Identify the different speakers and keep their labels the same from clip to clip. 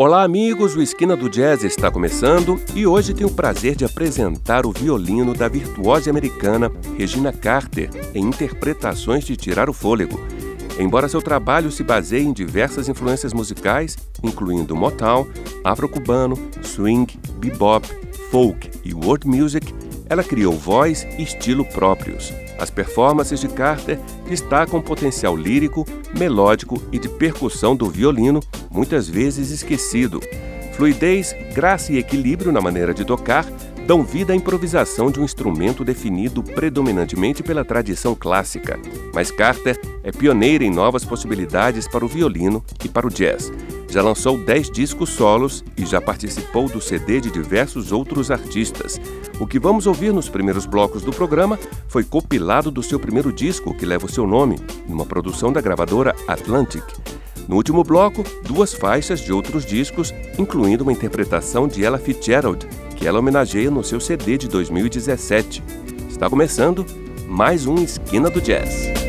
Speaker 1: Olá, amigos! O Esquina do Jazz está começando e hoje tenho o prazer de apresentar o violino da virtuose americana Regina Carter em interpretações de Tirar o Fôlego. Embora seu trabalho se baseie em diversas influências musicais, incluindo Motown, afro-cubano, swing, bebop, folk e world music, ela criou voz e estilo próprios. As performances de Carter destacam o potencial lírico, melódico e de percussão do violino, muitas vezes esquecido. Fluidez, graça e equilíbrio na maneira de tocar dão vida à improvisação de um instrumento definido predominantemente pela tradição clássica. Mas Carter é pioneira em novas possibilidades para o violino e para o jazz. Já lançou 10 discos solos e já participou do CD de diversos outros artistas. O que vamos ouvir nos primeiros blocos do programa foi compilado do seu primeiro disco, que leva o seu nome, numa produção da gravadora Atlantic. No último bloco, duas faixas de outros discos, incluindo uma interpretação de Ella Fitzgerald, que ela homenageia no seu CD de 2017. Está começando mais um Esquina do Jazz.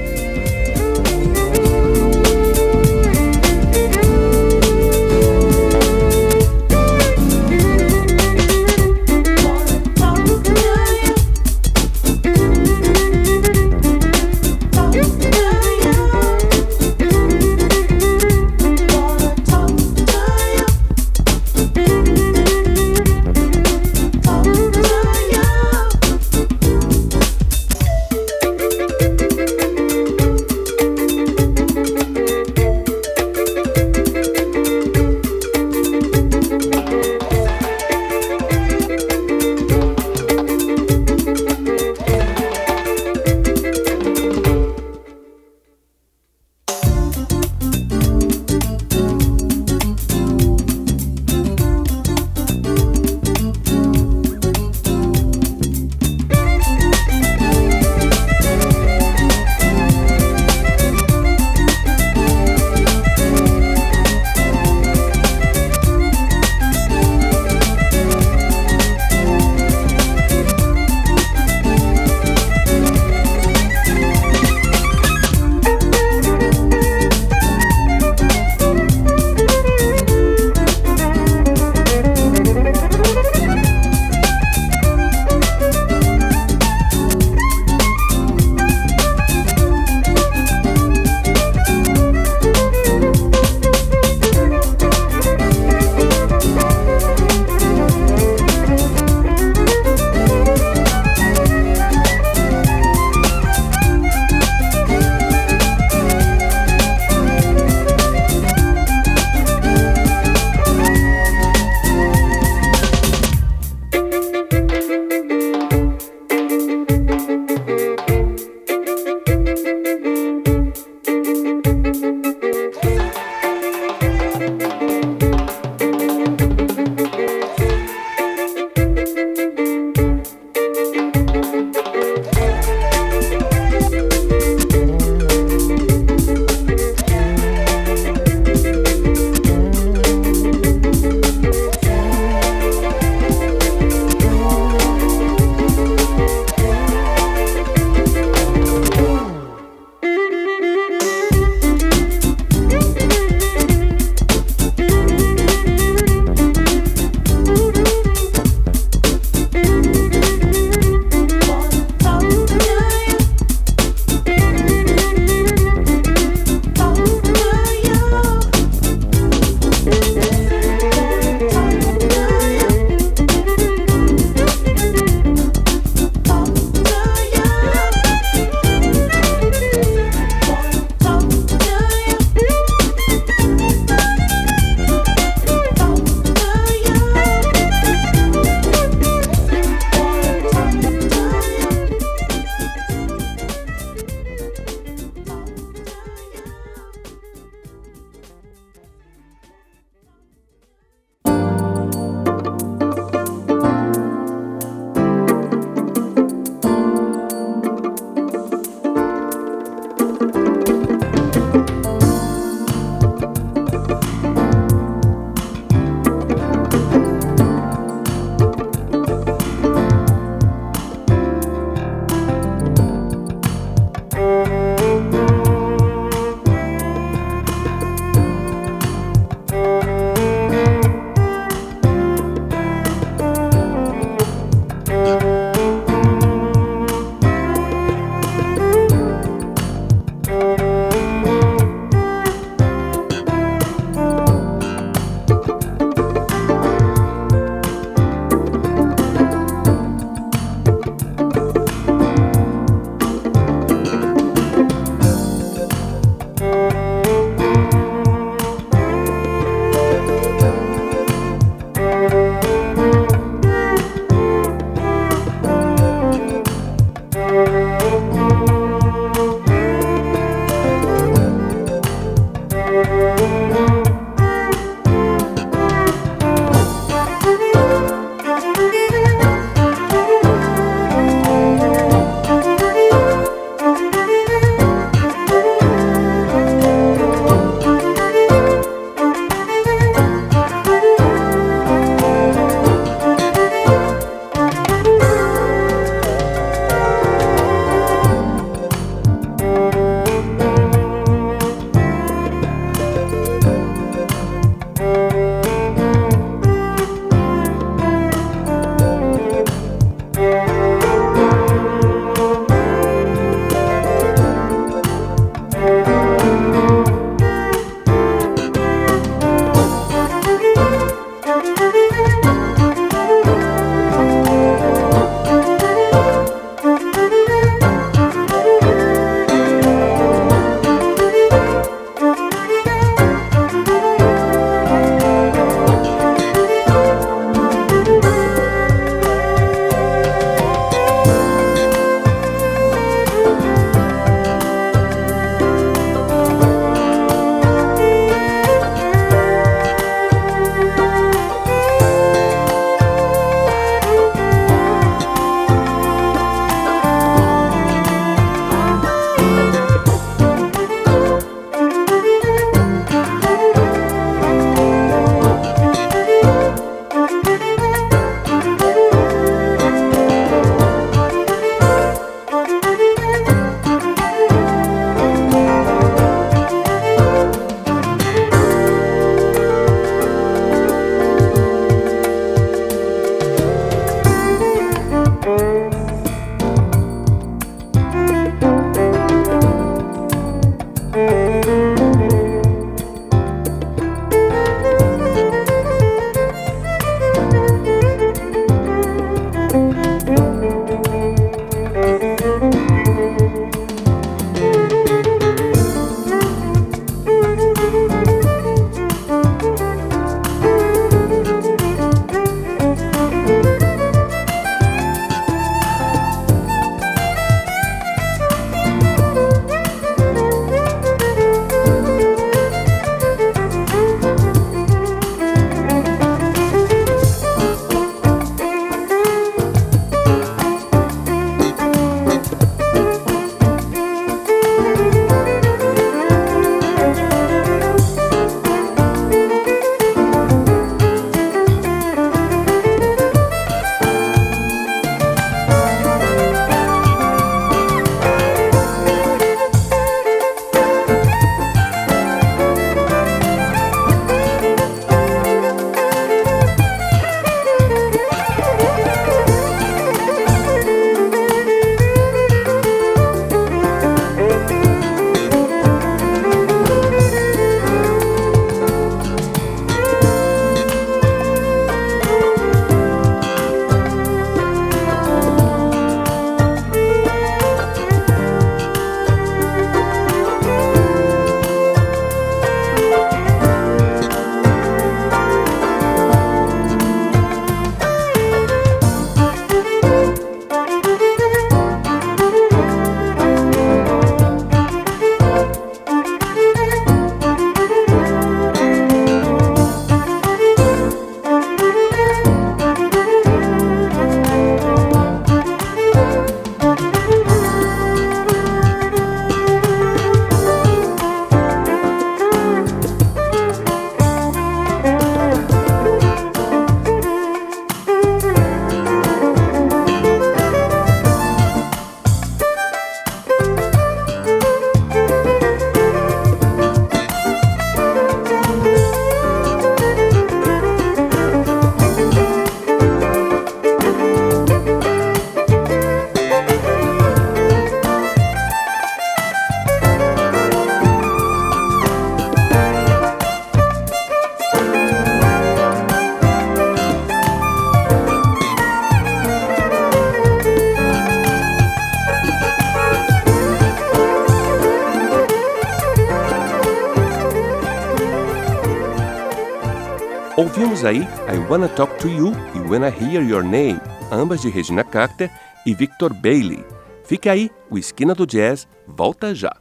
Speaker 1: Aí I Wanna Talk to You e When I Hear Your Name, ambas de Regina Carter e Victor Bailey. Fique aí, o Esquina do Jazz volta já.